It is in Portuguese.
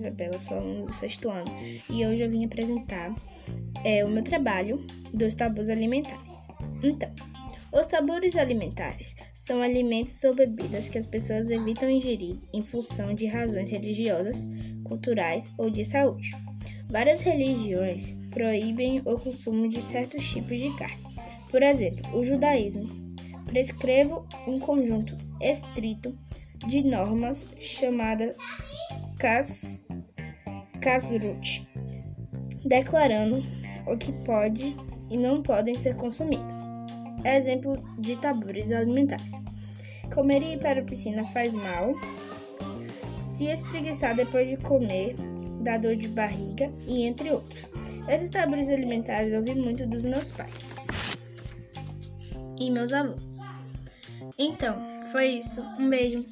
Isabela, sou aluna do sexto ano e hoje eu vim apresentar é, o meu trabalho dos tabus alimentares. Então, os tabus alimentares são alimentos ou bebidas que as pessoas evitam ingerir em função de razões religiosas, culturais ou de saúde. Várias religiões proíbem o consumo de certos tipos de carne. Por exemplo, o judaísmo prescreve um conjunto estrito de normas chamadas kas, kasrut, declarando o que pode e não podem ser consumidos. Exemplo de tabus alimentares. Comer e ir para a piscina faz mal. Se espreguiçar depois de comer dá dor de barriga e entre outros. Esses tabus alimentares eu ouvi muito dos meus pais e meus avós. Então, foi isso. Um beijo.